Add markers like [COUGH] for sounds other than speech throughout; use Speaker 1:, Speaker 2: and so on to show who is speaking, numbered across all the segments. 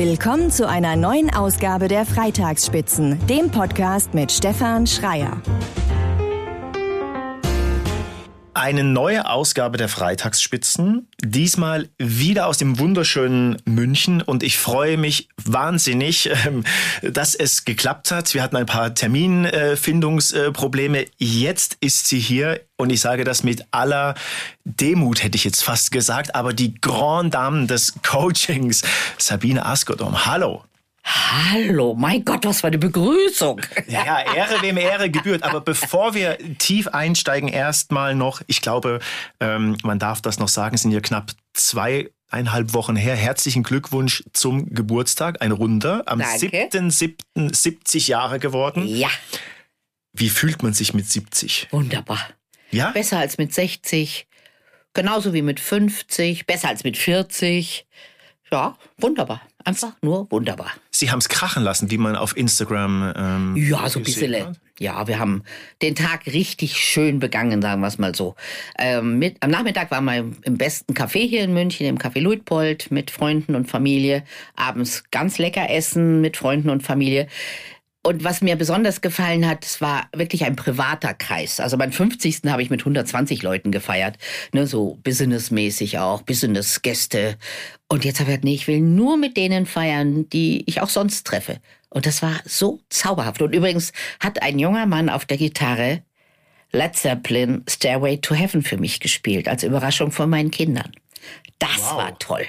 Speaker 1: Willkommen zu einer neuen Ausgabe der Freitagsspitzen, dem Podcast mit Stefan Schreier.
Speaker 2: Eine neue Ausgabe der Freitagsspitzen, diesmal wieder aus dem wunderschönen München und ich freue mich wahnsinnig, ähm, dass es geklappt hat. Wir hatten ein paar Terminfindungsprobleme. Jetzt ist sie hier und ich sage das mit aller Demut, hätte ich jetzt fast gesagt, aber die Grand Dame des Coachings, Sabine Askodom. Hallo.
Speaker 3: Hallo, mein Gott, was für eine Begrüßung.
Speaker 2: Ja, ja, Ehre wem Ehre gebührt. Aber bevor wir tief einsteigen, erstmal noch, ich glaube, ähm, man darf das noch sagen, es sind ja knapp zweieinhalb Wochen her. Herzlichen Glückwunsch zum Geburtstag, ein Runder. Am
Speaker 3: Danke.
Speaker 2: 7.7. 70 Jahre geworden.
Speaker 3: Ja,
Speaker 2: Wie fühlt man sich mit 70?
Speaker 3: wunderbar.
Speaker 2: Ja?
Speaker 3: Besser als mit 60, genauso wie mit 50, besser als mit 40. Ja, wunderbar. Einfach nur wunderbar.
Speaker 2: Sie haben es krachen lassen, wie man auf Instagram. Ähm,
Speaker 3: Ja, so ein bisschen.
Speaker 2: hat.
Speaker 3: Ja, wir haben den Tag richtig schön begangen, sagen wir es mal so. Ähm, mit, am Nachmittag waren wir im besten Café hier in München, im Café Luitpold, mit Freunden und Familie. Abends ganz lecker essen mit Freunden und Familie. Und was mir besonders gefallen hat, es war wirklich ein privater Kreis. Also beim 50. habe ich mit 120 Leuten gefeiert. Ne, so businessmäßig auch, Businessgäste. Und jetzt habe ich gesagt, nee, ich will nur mit denen feiern, die ich auch sonst treffe. Und das war so zauberhaft. Und übrigens hat ein junger Mann auf der Gitarre Led Zeppelin Stairway to Heaven für mich gespielt, als Überraschung von meinen Kindern. Das
Speaker 2: Wow.
Speaker 3: war toll.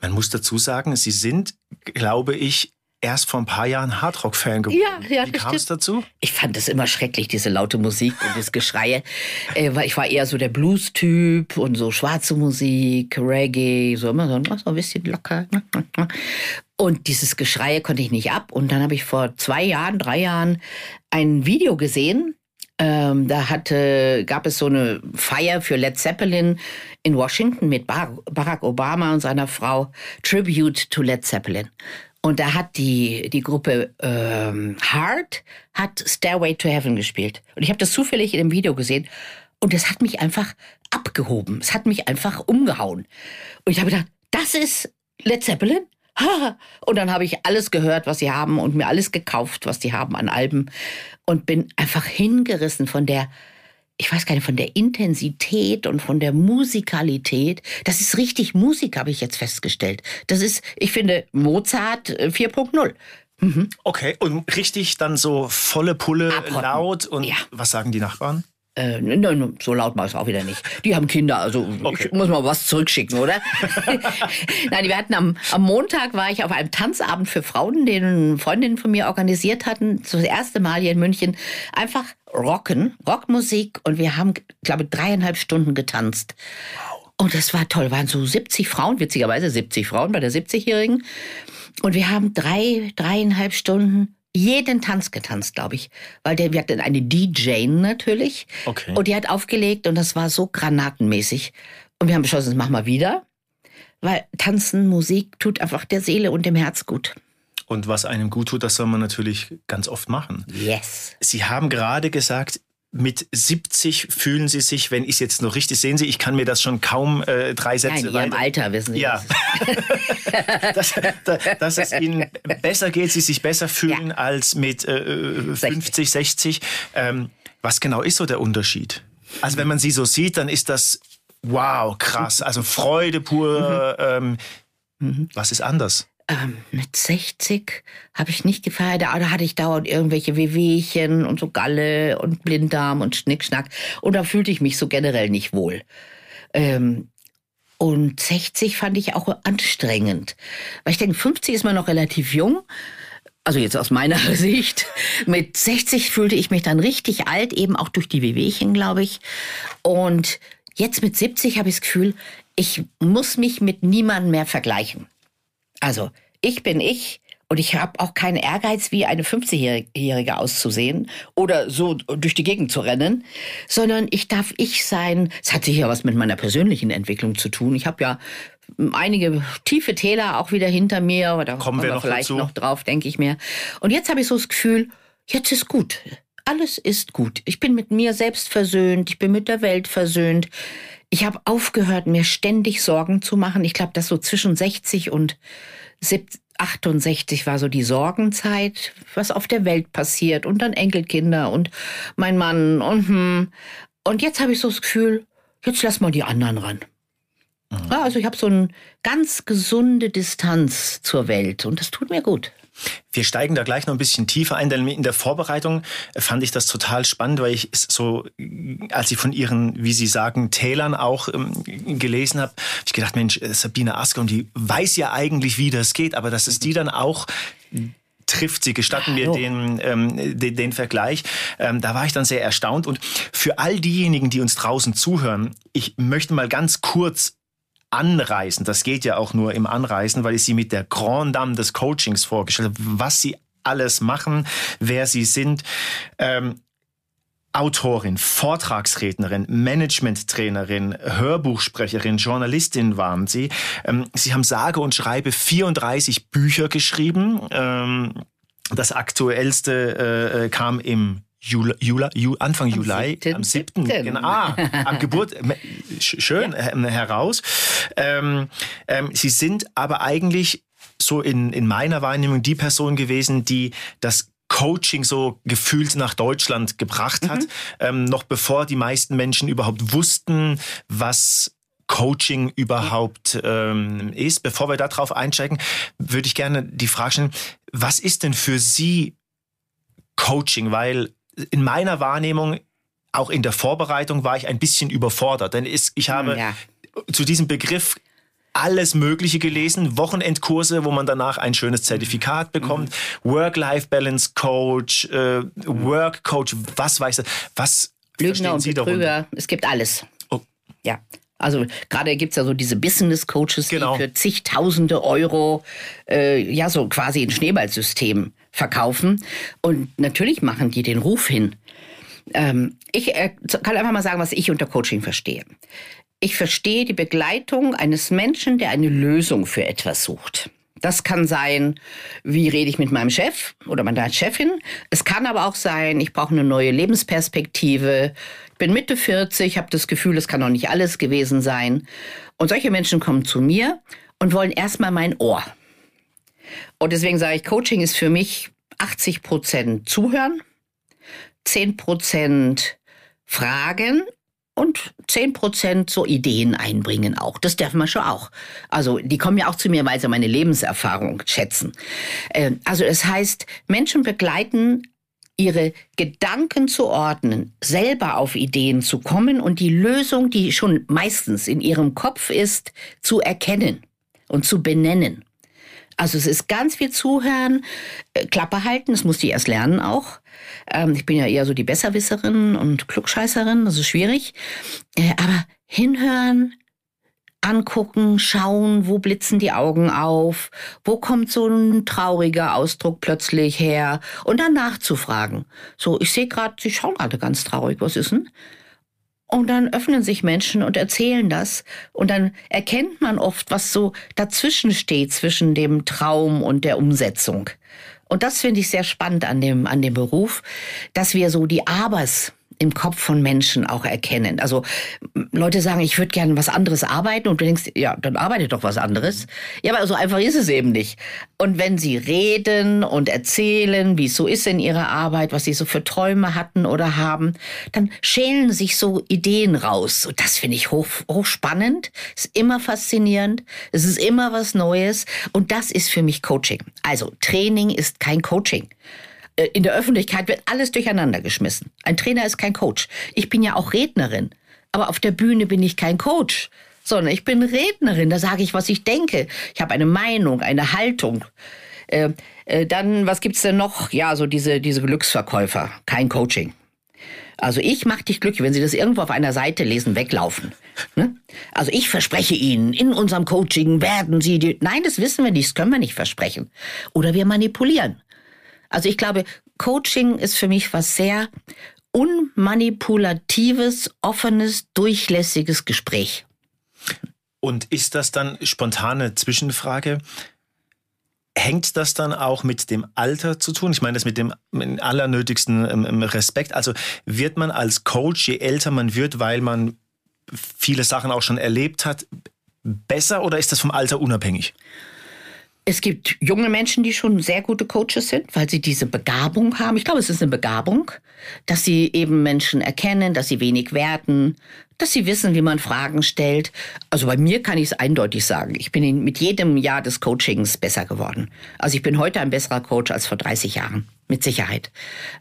Speaker 2: Man muss dazu sagen, Sie sind, glaube ich, erst vor ein paar Jahren Hardrock-Fan geworden.
Speaker 3: Ja, ja,
Speaker 2: Wie kam es dazu?
Speaker 3: Ich fand das immer schrecklich, diese laute Musik und das Geschreie. [LAUGHS] Äh, ich war eher so der Blues-Typ und so schwarze Musik, Reggae, so immer so, so ein bisschen locker. Und dieses Geschreie konnte ich nicht ab. Und dann habe ich vor zwei Jahren, drei Jahren ein Video gesehen. Ähm, da hatte, gab es so eine Feier für Led Zeppelin in Washington mit Bar Barack Obama und seiner Frau Tribute to Led Zeppelin. Und da hat die, die Gruppe ähm, Heart hat Stairway to Heaven gespielt. Und ich habe das zufällig in dem Video gesehen. Und das hat mich einfach abgehoben. Es hat mich einfach umgehauen. Und ich habe gedacht, das ist Led Zeppelin? [LAUGHS] Und dann habe ich alles gehört, was sie haben und mir alles gekauft, was die haben an Alben. Und bin einfach hingerissen von der, ich weiß gar nicht, von der Intensität und von der Musikalität. Das ist richtig Musik, habe ich jetzt festgestellt. Das ist, ich finde, Mozart äh, 4.0.
Speaker 2: Okay, und richtig dann so volle Pulle,
Speaker 3: Abrotten.
Speaker 2: laut und
Speaker 3: Ja.
Speaker 2: was sagen die Nachbarn?
Speaker 3: Äh, nein, nein, so laut mache ich es auch wieder nicht. Die haben Kinder, also
Speaker 2: Okay.
Speaker 3: ich muss mal was zurückschicken, oder? [LAUGHS] nein, wir hatten am, am Montag war ich auf einem Tanzabend für Frauen, den Freundinnen von mir organisiert hatten, das erste Mal hier in München. Einfach rocken, Rockmusik und wir haben, glaube ich, dreieinhalb Stunden getanzt. Und das war toll, waren so 70 Frauen, witzigerweise 70 Frauen bei der 70-Jährigen. Und wir haben drei, dreieinhalb Stunden jeden Tanz getanzt, glaube ich. Weil der, wir hatten eine DJ natürlich.
Speaker 2: Okay.
Speaker 3: Und die hat aufgelegt und das war so granatenmäßig. Und wir haben beschlossen, das machen wir wieder. Weil Tanzen, Musik tut einfach der Seele und dem Herz gut.
Speaker 2: Und was einem gut tut, das soll man natürlich ganz oft machen.
Speaker 3: Yes.
Speaker 2: Sie haben gerade gesagt, mit 70 fühlen Sie sich, wenn ich es jetzt noch richtig sehen Sie, ich kann mir das schon kaum äh, drei Sätze
Speaker 3: in ihrem Alter wissen Sie
Speaker 2: Ja.
Speaker 3: das. [LAUGHS]
Speaker 2: dass, da- dass es ihnen besser geht, sie sich besser fühlen
Speaker 3: Ja.
Speaker 2: als mit äh, 50, 60. Ähm, was genau ist so der Unterschied? Also wenn man sie so sieht, dann ist das wow, krass. Also Freude pur. Ähm, Was ist anders?
Speaker 3: Ähm, mit 60 habe ich nicht gefeiert. Da hatte ich dauernd irgendwelche Wehwehchen und so Galle und Blinddarm und Schnickschnack. Und da fühlte ich mich so generell nicht wohl. Ähm, und 60 fand ich auch anstrengend. Weil ich denke, 50 ist man noch relativ jung. Also jetzt aus meiner [LAUGHS] Sicht. Mit 60 fühlte ich mich dann richtig alt, eben auch durch die Wehwehchen, glaube ich. Und jetzt mit 70 habe ich das Gefühl, ich muss mich mit niemandem mehr vergleichen. Also, ich bin ich und ich habe auch keinen Ehrgeiz, wie eine 50-Jährige auszusehen oder so durch die Gegend zu rennen, sondern ich darf ich sein. Es hat sicher was mit meiner persönlichen Entwicklung zu tun. Ich habe ja einige tiefe Täler auch wieder hinter mir, aber da
Speaker 2: Kommen
Speaker 3: kommen
Speaker 2: wir
Speaker 3: wir
Speaker 2: noch
Speaker 3: vielleicht
Speaker 2: dazu.
Speaker 3: noch drauf, denke ich mir. Und jetzt habe ich so das Gefühl, jetzt ist gut. Alles ist gut. Ich bin mit mir selbst versöhnt, ich bin mit der Welt versöhnt. Ich habe aufgehört, mir ständig Sorgen zu machen. Ich glaube, dass so zwischen 60 und 70, 68 war so die Sorgenzeit, was auf der Welt passiert und dann Enkelkinder und mein Mann und hm. Und jetzt habe ich so das Gefühl, jetzt lass mal die anderen ran. Mhm. Ja, also ich habe so eine ganz gesunde Distanz zur Welt und das tut mir gut.
Speaker 2: Wir steigen da gleich noch ein bisschen tiefer ein, denn in der Vorbereitung fand ich das total spannend, weil ich so, als ich von ihren, wie Sie sagen, Tälern auch ähm, gelesen habe, habe ich gedacht, Mensch, äh, Sabine Asker, und die weiß ja eigentlich, wie das geht, aber dass es die dann auch trifft. Sie gestatten mir den, ähm, den, den, Vergleich. Ähm, da war ich dann sehr erstaunt. Und für all diejenigen, die uns draußen zuhören, ich möchte mal ganz kurz Anreisen, das geht ja auch nur im Anreisen, weil ich sie mit der Grand Dame des Coachings vorgestellt habe, was sie alles machen, wer sie sind. Ähm, Autorin, Vortragsrednerin, Managementtrainerin, Hörbuchsprecherin, Journalistin waren sie. Ähm, sie haben sage und schreibe 34 Bücher geschrieben. Ähm, das aktuellste äh, äh kam im Juli, Juli, Juli, Anfang am Juli, 7. am 7. Genau, ah, am Geburt, [LAUGHS] schön ja. Ähm, heraus. Ähm, ähm, Sie sind aber eigentlich so in, in meiner Wahrnehmung die Person gewesen, die das Coaching so gefühlt nach Deutschland gebracht hat, mhm. ähm, noch bevor die meisten Menschen überhaupt wussten, was Coaching überhaupt ähm, ist. Bevor wir darauf einsteigen, würde ich gerne die Frage stellen, was ist denn für Sie Coaching? Weil in meiner Wahrnehmung, auch in der Vorbereitung, war ich ein bisschen überfordert. Denn ich habe ja. zu diesem Begriff alles Mögliche gelesen, Wochenendkurse, wo man danach ein schönes Zertifikat bekommt, mhm. Work-Life-Balance-Coach, äh, Work-Coach, was weiß ich, was
Speaker 3: Lügner und Betrüger, es gibt alles. Oh. Ja. Also gerade gibt es ja so diese Business-Coaches, genau. die für zigtausende Euro äh, ja so quasi ein Schneeballsystem verkaufen. Und natürlich machen die den Ruf hin. Ähm, ich äh, kann einfach mal sagen, was ich unter Coaching verstehe. Ich verstehe die Begleitung eines Menschen, der eine Lösung für etwas sucht. Das kann sein, wie rede ich mit meinem Chef oder meiner Chefin. Es kann aber auch sein, ich brauche eine neue Lebensperspektive. Ich bin Mitte 40, habe das Gefühl, es kann noch nicht alles gewesen sein. Und solche Menschen kommen zu mir und wollen erstmal mein Ohr. Und deswegen sage ich, Coaching ist für mich 80 Prozent zuhören, 10 Prozent fragen und 10 Prozent so Ideen einbringen auch. Das darf man schon auch. Also die kommen ja auch zu mir, weil sie meine Lebenserfahrung schätzen. Ähm, also es heißt, Menschen begleiten ihre Gedanken zu ordnen, selber auf Ideen zu kommen und die Lösung, die schon meistens in ihrem Kopf ist, zu erkennen und zu benennen. Also es ist ganz viel Zuhören, äh, Klappe halten, das musste ich erst lernen auch. Ähm, ich bin ja eher so die Besserwisserin und Klugscheißerin, das ist schwierig. Äh, aber hinhören, angucken, schauen, wo blitzen die Augen auf, wo kommt so ein trauriger Ausdruck plötzlich her und dann nachzufragen. So, ich sehe gerade, Sie schauen gerade ganz traurig, was ist denn? Und dann öffnen sich Menschen und erzählen das. Und dann erkennt man oft, was so dazwischen steht, zwischen dem Traum und der Umsetzung. Und das finde ich sehr spannend an dem, an dem Beruf, dass wir so die Abers im Kopf von Menschen auch erkennen. Also Leute sagen, ich würde gerne was anderes arbeiten und du denkst, ja, dann arbeite doch was anderes. Ja, aber so einfach ist es eben nicht. Und wenn sie reden und erzählen, wie es so ist in ihrer Arbeit, was sie so für Träume hatten oder haben, dann schälen sich so Ideen raus. Und das finde ich hoch, hochspannend, ist immer faszinierend, es ist immer was Neues und das ist für mich Coaching. Also Training ist kein Coaching. Äh, in der Öffentlichkeit wird alles durcheinander geschmissen. Ein Trainer ist kein Coach. Ich bin ja auch Rednerin. Aber auf der Bühne bin ich kein Coach, sondern ich bin Rednerin. Da sage ich, was ich denke. Ich habe eine Meinung, eine Haltung. Äh, äh, dann, was gibt's denn noch? Ja, so diese, diese Glücksverkäufer. Kein Coaching. Also ich mache dich glücklich, wenn Sie das irgendwo auf einer Seite lesen, weglaufen. Ne? Also ich verspreche Ihnen, in unserem Coaching werden Sie die. Nein, das wissen wir nicht, das können wir nicht versprechen. Oder wir manipulieren. Also ich glaube, Coaching ist für mich was sehr unmanipulatives, offenes, durchlässiges Gespräch.
Speaker 2: Und ist das dann spontane Zwischenfrage? Hängt das dann auch mit dem Alter zu tun? Ich meine das mit dem allernötigsten ähm, ähm, Respekt. Also wird man als Coach, je älter man wird, weil man viele Sachen auch schon erlebt hat, besser oder ist das vom Alter unabhängig?
Speaker 3: Es gibt junge Menschen, die schon sehr gute Coaches sind, weil sie diese Begabung haben. Ich glaube, es ist eine Begabung, dass sie eben Menschen erkennen, dass sie wenig werten, dass sie wissen, wie man Fragen stellt. Also bei mir kann ich es eindeutig sagen. Ich bin mit jedem Jahr des Coachings besser geworden. Also ich bin heute ein besserer Coach als vor 30 Jahren. Mit Sicherheit.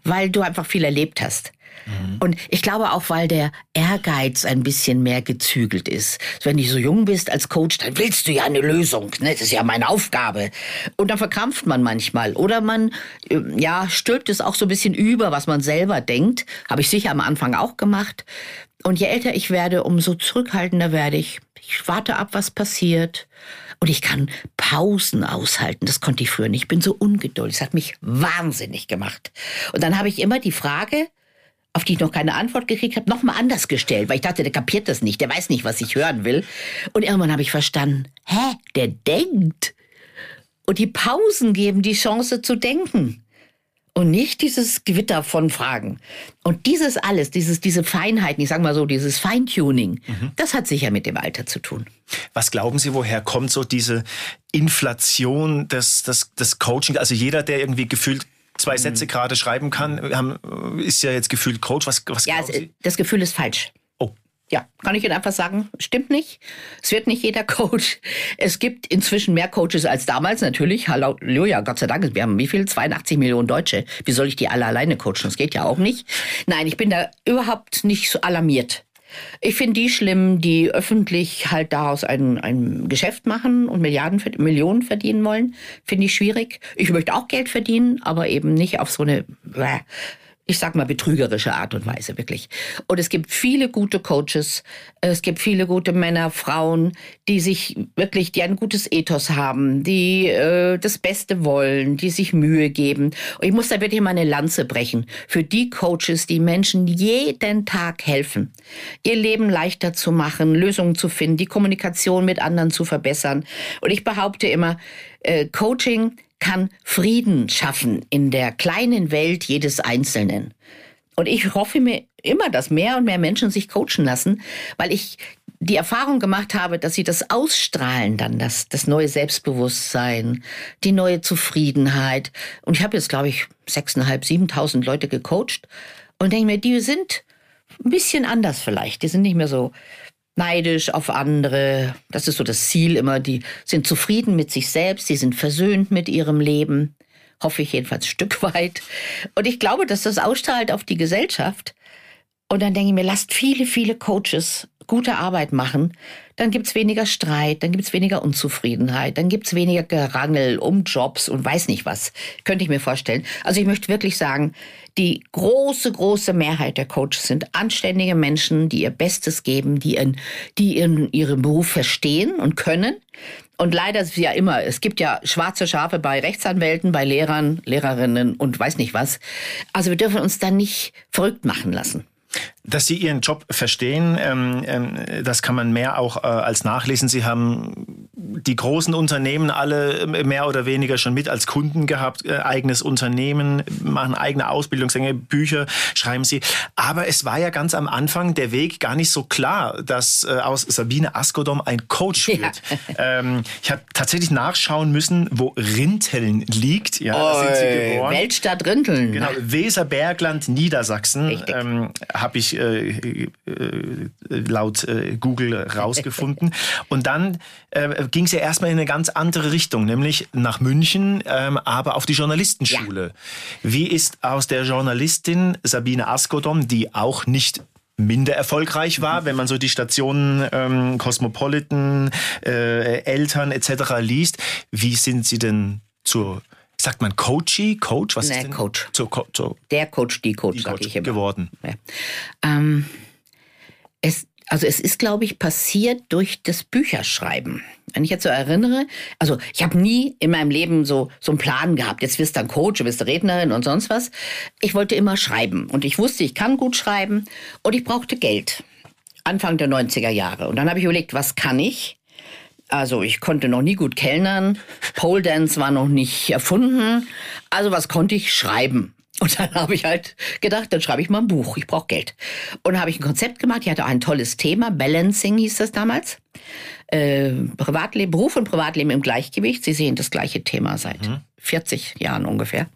Speaker 3: Weil du einfach viel erlebt hast. Mhm. Und ich glaube auch, weil der Ehrgeiz ein bisschen mehr gezügelt ist. Wenn du so jung bist als Coach, dann willst du ja eine Lösung. Ne? Das ist ja meine Aufgabe. Und dann verkrampft man manchmal. Oder man, ähm, ja, stülpt es auch so ein bisschen über, was man selber denkt. Habe ich sicher am Anfang auch gemacht. Und je älter ich werde, umso zurückhaltender werde ich. Ich warte ab, was passiert. Und ich kann Pausen aushalten. Das konnte ich früher nicht. Ich bin so ungeduldig. Das hat mich wahnsinnig gemacht. Und dann habe ich immer die Frage, auf die ich noch keine Antwort gekriegt habe, nochmal anders gestellt, weil ich dachte, der kapiert das nicht, der weiß nicht, was ich hören will. Und irgendwann habe ich verstanden, hä, der denkt. Und die Pausen geben die Chance zu denken. Und nicht dieses Gewitter von Fragen. Und dieses alles, dieses, diese Feinheiten, ich sage mal so, dieses Feintuning, mhm. das hat sicher mit dem Alter zu tun.
Speaker 2: Was glauben Sie, woher kommt so diese Inflation des, des, des Coaching? Also jeder, der irgendwie gefühlt zwei mhm. Sätze gerade schreiben kann, haben, ist ja jetzt gefühlt Coach. Was, was
Speaker 3: ja, das Gefühl ist falsch.
Speaker 2: Oh.
Speaker 3: Ja, kann ich Ihnen einfach sagen, stimmt nicht. Es wird nicht jeder [LAUGHS] Coach. Es gibt inzwischen mehr Coaches als damals, natürlich. Halleluja, Gott sei Dank. Wir haben wie viel? 82 Millionen Deutsche. Wie soll ich die alle alleine coachen? Das geht ja auch nicht. Nein, ich bin da überhaupt nicht so alarmiert. Ich finde die schlimm, die öffentlich halt daraus ein, ein Geschäft machen und Milliarden, Millionen verdienen wollen. Finde ich schwierig. Ich möchte auch Geld verdienen, aber eben nicht auf so eine ich sag mal, betrügerische Art und Weise, wirklich. Und es gibt viele gute Coaches, es gibt viele gute Männer, Frauen, die sich wirklich, die ein gutes Ethos haben, die äh, das Beste wollen, die sich Mühe geben. Und ich muss da wirklich mal eine Lanze brechen für die Coaches, die Menschen jeden Tag helfen, ihr Leben leichter zu machen, Lösungen zu finden, die Kommunikation mit anderen zu verbessern. Und ich behaupte immer, äh, Coaching kann Frieden schaffen in der kleinen Welt jedes Einzelnen. Und ich hoffe mir immer, dass mehr und mehr Menschen sich coachen lassen, weil ich die Erfahrung gemacht habe, dass sie das ausstrahlen dann, das, das neue Selbstbewusstsein, die neue Zufriedenheit. Und ich habe jetzt, glaube ich, sechseinhalb, siebentausend Leute gecoacht und denke mir, die sind ein bisschen anders vielleicht. Die sind nicht mehr so neidisch auf andere. Das ist so das Ziel immer. Die sind zufrieden mit sich selbst, sie sind versöhnt mit ihrem Leben. Hoffe ich jedenfalls ein Stück weit. Und ich glaube, dass das ausstrahlt auf die Gesellschaft. Und dann denke ich mir, lasst viele, viele Coaches gute Arbeit machen, dann gibt's weniger Streit, dann gibt's weniger Unzufriedenheit, dann gibt's weniger Gerangel um Jobs und weiß nicht was. Könnte ich mir vorstellen. Also ich möchte wirklich sagen, die große, große Mehrheit der Coaches sind anständige Menschen, die ihr Bestes geben, die, in, die ihren, ihren Beruf verstehen und können. Und leider ist es ja immer, es gibt ja schwarze Schafe bei Rechtsanwälten, bei Lehrern, Lehrerinnen und weiß nicht was. Also wir dürfen uns da nicht verrückt machen lassen.
Speaker 2: Dass Sie Ihren Job verstehen, ähm, ähm, das kann man mehr auch äh, als nachlesen. Sie haben die großen Unternehmen alle mehr oder weniger schon mit als Kunden gehabt, äh, eigenes Unternehmen, machen eigene Ausbildungsgänge, Bücher schreiben Sie. Aber es war ja ganz am Anfang der Weg gar nicht so klar, dass äh, aus Sabine Askodom ein Coach wird. Ja. Ähm, ich habe tatsächlich nachschauen müssen, wo Rinteln liegt.
Speaker 3: Ja, Oi, sind Sie geboren. Weltstadt Rinteln.
Speaker 2: Genau, Weserbergland, Niedersachsen. Ähm, habe ich äh, äh, laut äh, Google rausgefunden. [LAUGHS] Und dann äh, ging es ja erstmal in eine ganz andere Richtung, nämlich nach München, ähm, aber auf die Journalistenschule. Ja. Wie ist aus der Journalistin Sabine Askodom, die auch nicht minder erfolgreich war, [LAUGHS] wenn man so die Stationen ähm, Cosmopolitan, äh, Eltern etc. liest. Wie sind Sie denn zur sagt man Coachy, Coach?
Speaker 3: Was denn? Coach. Zur, zur Der Coach, die Coach, Coach ich immer.
Speaker 2: geworden.
Speaker 3: Ja. Ähm, es, also es ist, glaube ich, passiert durch das Bücherschreiben. Wenn ich jetzt so erinnere, also ich habe nie in meinem Leben so, so einen Plan gehabt, jetzt wirst du ein Coach, du wirst Rednerin und sonst was. Ich wollte immer schreiben und ich wusste, ich kann gut schreiben und ich brauchte Geld. Anfang der 90er Jahre. Und dann habe ich überlegt, was kann ich? Also ich konnte noch nie gut kellnern, Pole Dance war noch nicht erfunden. Also was konnte ich schreiben? Und dann habe ich halt gedacht, dann schreibe ich mal ein Buch. Ich brauche Geld. Und habe ich ein Konzept gemacht. Ich hatte ein tolles Thema. Balancing hieß das damals. äh, Privatleben, Beruf und Privatleben im Gleichgewicht. Sie sehen das gleiche Thema seit mhm. 40 Jahren ungefähr.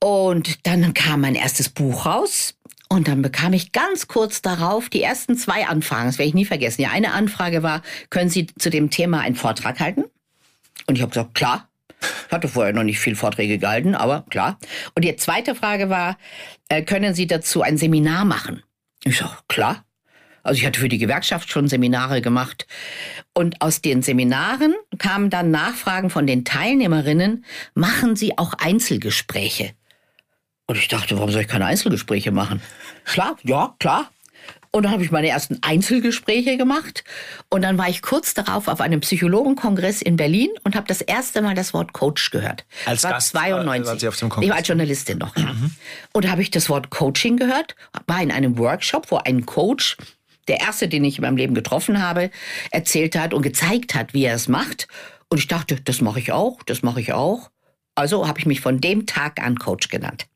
Speaker 3: Und dann kam mein erstes Buch raus. Und dann bekam ich ganz kurz darauf die ersten zwei Anfragen. Das werde ich nie vergessen. Die eine Anfrage war, können Sie zu dem Thema einen Vortrag halten? Und ich habe gesagt, klar. Ich hatte vorher noch nicht viel Vorträge gehalten, aber klar. Und die zweite Frage war, äh, können Sie dazu ein Seminar machen? Ich sage, klar. Also ich hatte für die Gewerkschaft schon Seminare gemacht. Und aus den Seminaren kamen dann Nachfragen von den Teilnehmerinnen, machen Sie auch Einzelgespräche? Und ich dachte, warum soll ich keine Einzelgespräche machen? Klar, ja, klar. Und dann habe ich meine ersten Einzelgespräche gemacht. Und dann war ich kurz darauf auf einem Psychologenkongress in Berlin und habe das erste Mal das Wort Coach gehört.
Speaker 2: Als
Speaker 3: war
Speaker 2: Gast,
Speaker 3: 92.
Speaker 2: Äh, Sie auf dem Kongress?
Speaker 3: ich war als Journalistin noch. Ja. Mhm. Und da habe ich das Wort Coaching gehört, war in einem Workshop, wo ein Coach der erste, den ich in meinem Leben getroffen habe, erzählt hat und gezeigt hat, wie er es macht. Und ich dachte, das mache ich auch, das mache ich auch. Also habe ich mich von dem Tag an Coach genannt.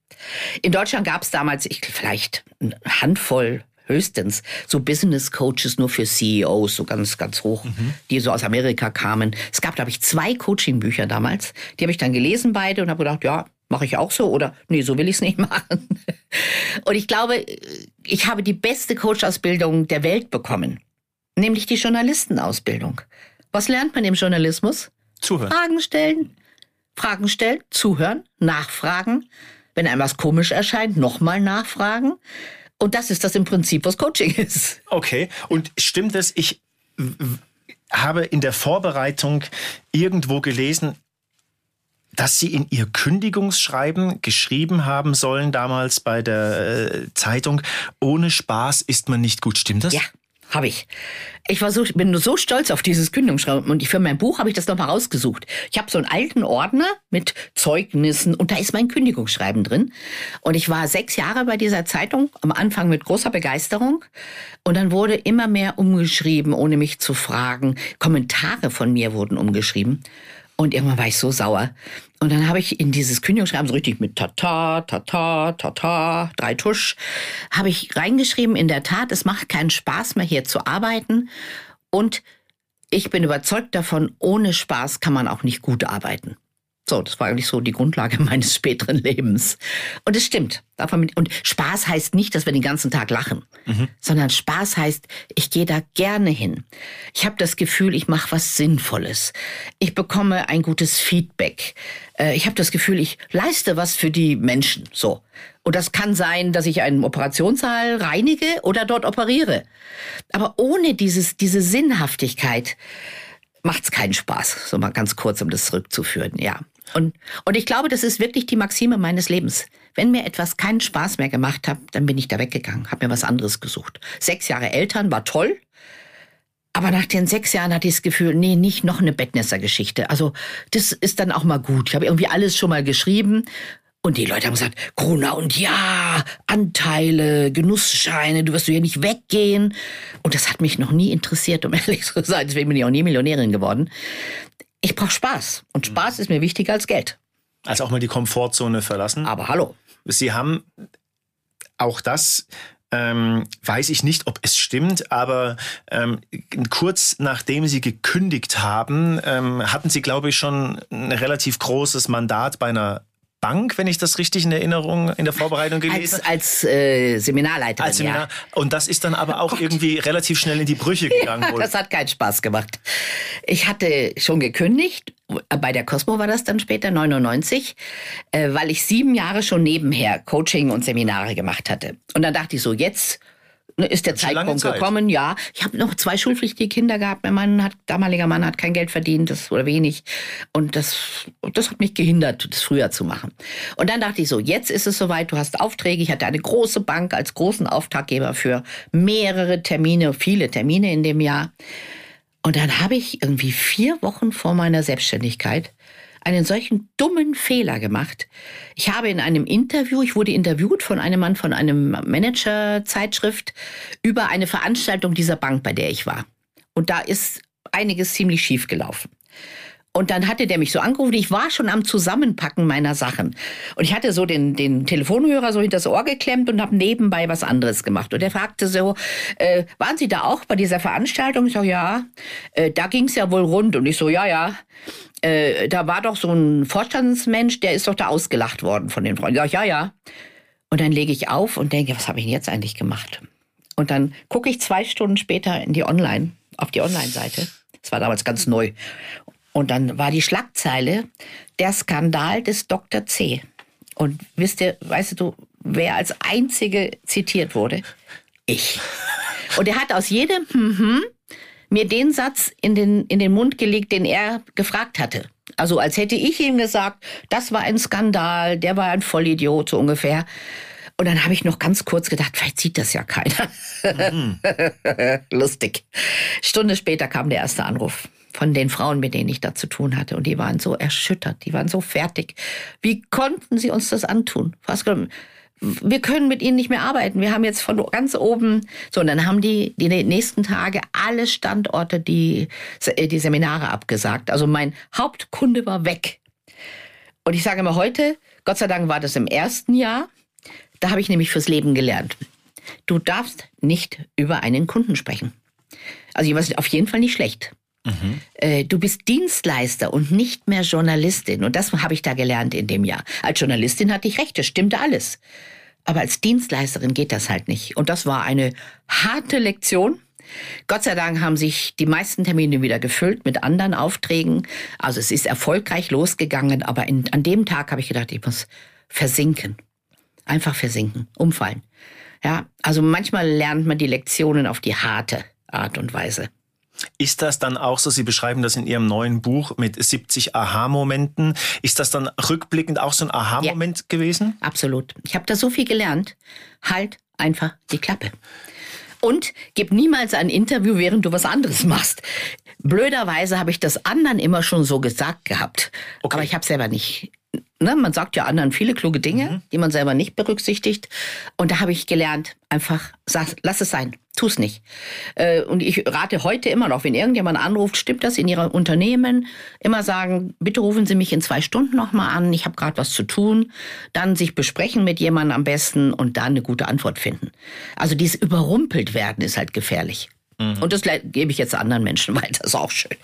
Speaker 3: In Deutschland gab es damals ich, vielleicht eine Handvoll höchstens so Business Coaches nur für CEOs, so ganz, ganz hoch, mhm. die so aus Amerika kamen. Es gab, glaube ich, zwei Coaching-Bücher damals. Die habe ich dann gelesen beide und habe gedacht, ja, mache ich auch so oder nee, so will ich es nicht [LAUGHS] machen. Und ich glaube, ich habe die beste Coach-Ausbildung der Welt bekommen, nämlich die Journalistenausbildung. Was lernt man im Journalismus?
Speaker 2: Zuhören.
Speaker 3: Fragen stellen, Fragen stellen, zuhören, nachfragen wenn einem was komisch erscheint, nochmal nachfragen. Und das ist das im Prinzip, was Coaching ist.
Speaker 2: Okay. Und stimmt es, ich habe in der Vorbereitung irgendwo gelesen, dass Sie in Ihr Kündigungsschreiben geschrieben haben sollen, damals bei der äh, Zeitung, ohne Spaß ist man nicht gut. Stimmt das?
Speaker 3: Ja. Habe ich. Ich war so, bin so stolz auf dieses Kündigungsschreiben und für mein Buch habe ich das nochmal rausgesucht. Ich habe so einen alten Ordner mit Zeugnissen und da ist mein Kündigungsschreiben drin. Und ich war sechs Jahre bei dieser Zeitung, am Anfang mit großer Begeisterung. Und dann wurde immer mehr umgeschrieben, ohne mich zu fragen. Kommentare von mir wurden umgeschrieben. Und irgendwann war ich so sauer. Und dann habe ich in dieses Kündigungsschreiben so richtig mit Tata, Tata, Tata, drei Tusch, habe ich reingeschrieben, in der Tat, es macht keinen Spaß mehr hier zu arbeiten. Und ich bin überzeugt davon, ohne Spaß kann man auch nicht gut arbeiten. So, das war eigentlich so die Grundlage [LAUGHS] meines späteren Lebens. Und es stimmt. Und Spaß heißt nicht, dass wir den ganzen Tag lachen, mhm. sondern Spaß heißt, ich gehe da gerne hin. Ich habe das Gefühl, ich mache was Sinnvolles. Ich bekomme ein gutes Feedback. Äh, ich habe das Gefühl, ich leiste was für die Menschen. So. Und das kann sein, dass ich einen Operationssaal reinige oder dort operiere. Aber ohne dieses, diese Sinnhaftigkeit macht's keinen Spaß. So mal ganz kurz, um das zurückzuführen. Ja. Und, und ich glaube, das ist wirklich die Maxime meines Lebens. Wenn mir etwas keinen Spaß mehr gemacht hat, dann bin ich da weggegangen, habe mir was anderes gesucht. Sechs Jahre Eltern war toll, aber nach den sechs Jahren hatte ich das Gefühl, nee, nicht noch eine Bettnässer-Geschichte. Also das ist dann auch mal gut. Ich habe irgendwie alles schon mal geschrieben. Und die Leute haben gesagt, Corona und ja, Anteile, Genussscheine, du wirst hier nicht weggehen. Und das hat mich noch nie interessiert, um [LAUGHS] ehrlich zu sein. Deswegen bin ich auch nie Millionärin geworden ich brauche Spaß. Und Spaß ist mir wichtiger als Geld.
Speaker 2: Also auch mal die Komfortzone verlassen.
Speaker 3: Aber hallo.
Speaker 2: Sie haben auch das ähm, weiß ich nicht, ob es stimmt, aber ähm, kurz nachdem Sie gekündigt haben, ähm, hatten Sie, glaube ich, schon ein relativ großes Mandat bei einer Bank, wenn ich das richtig in Erinnerung in der Vorbereitung gelesen
Speaker 3: habe. Als, als äh, Seminarleiterin, als Seminar.
Speaker 2: Ja. Und das ist dann aber auch oh irgendwie relativ schnell in die Brüche gegangen.
Speaker 3: Ja, das hat keinen Spaß gemacht. Ich hatte schon gekündigt, bei der Cosmo war das dann später, 99, äh, weil ich sieben Jahre schon nebenher Coaching und Seminare gemacht hatte. Und dann dachte ich so, jetzt ist der Zeitpunkt Zeit. gekommen, ja. Ich habe noch zwei schulpflichtige Kinder gehabt. Mein Mann hat, damaliger Mann hat kein Geld verdient, das oder wenig. Und das, das hat mich gehindert, das früher zu machen. Und dann dachte ich so, jetzt ist es soweit, du hast Aufträge. Ich hatte eine große Bank als großen Auftraggeber für mehrere Termine, viele Termine in dem Jahr. Und dann habe ich irgendwie vier Wochen vor meiner Selbstständigkeit einen solchen dummen Fehler gemacht. Ich habe in einem Interview, ich wurde interviewt von einem Mann von einem Manager-Zeitschrift über eine Veranstaltung dieser Bank, bei der ich war. Und da ist einiges ziemlich schief gelaufen. Und dann hatte der mich so angerufen, ich war schon am Zusammenpacken meiner Sachen. Und ich hatte so den, den Telefonhörer so hinters Ohr geklemmt und habe nebenbei was anderes gemacht. Und er fragte so, äh, waren Sie da auch bei dieser Veranstaltung? Ich so, ja. Äh, da ging's ja wohl rund. Und ich so, ja, ja. Äh, da war doch so ein Vorstandsmensch, der ist doch da ausgelacht worden von den Freunden. Ich sag, ja, ja. Und dann lege ich auf und denke, was habe ich denn jetzt eigentlich gemacht? Und dann gucke ich zwei Stunden später in die Online, auf die Online-Seite. Das war damals ganz neu. Und dann war die Schlagzeile der Skandal des Dr. C. Und wisst ihr, weißt du, wer als einzige zitiert wurde? Ich. Und er hat aus jedem mhm mir den Satz in den, in den Mund gelegt, den er gefragt hatte. Also als hätte ich ihm gesagt, das war ein Skandal, der war ein Vollidiot, so ungefähr. Und dann habe ich noch ganz kurz gedacht, vielleicht sieht das ja keiner. Mhm. [LAUGHS] Lustig. Stunde später kam der erste Anruf von den Frauen, mit denen ich da zu tun hatte. Und die waren so erschüttert, die waren so fertig. Wie konnten sie uns das antun? Wir können mit ihnen nicht mehr arbeiten. Wir haben jetzt von ganz oben, so, und dann haben die die nächsten Tage alle Standorte, die, äh, die Seminare abgesagt. Also mein Hauptkunde war weg. Und ich sage immer heute, Gott sei Dank war das im ersten Jahr. Da habe ich nämlich fürs Leben gelernt. Du darfst nicht über einen Kunden sprechen. Also ich weiß auf jeden Fall nicht schlecht. Mhm. Äh, du bist Dienstleister und nicht mehr Journalistin. Und das habe ich da gelernt in dem Jahr. Als Journalistin hatte ich recht, das stimmte alles. Aber als Dienstleisterin geht das halt nicht. Und das war eine harte Lektion. Gott sei Dank haben sich die meisten Termine wieder gefüllt mit anderen Aufträgen. Also es ist erfolgreich losgegangen, aber in, an dem Tag habe ich gedacht, ich muss versinken. Einfach versinken, umfallen. Ja, also manchmal lernt man die Lektionen auf die harte Art und Weise.
Speaker 2: Ist das dann auch so, Sie beschreiben das in Ihrem neuen Buch mit 70 Aha-Momenten, ist das dann rückblickend auch so ein Aha-Moment ja, gewesen?
Speaker 3: Absolut. Ich habe da so viel gelernt. Halt einfach die Klappe. Und gib niemals ein Interview, während du was anderes machst. Blöderweise habe ich das anderen immer schon so gesagt gehabt. Okay. Aber ich habe selber nicht Ne, man sagt ja anderen viele kluge Dinge, mhm. die man selber nicht berücksichtigt. Und da habe ich gelernt, einfach, lass es sein, tu es nicht. Äh, und ich rate heute immer noch, wenn irgendjemand anruft, stimmt das in Ihrem Unternehmen, immer sagen, bitte rufen Sie mich in zwei Stunden nochmal an, ich habe gerade was zu tun. Dann sich besprechen mit jemandem am besten und dann eine gute Antwort finden. Also dieses überrumpelt werden ist halt gefährlich. Mhm. Und das gebe ich jetzt anderen Menschen [LAUGHS] weiter. Das ist auch schön.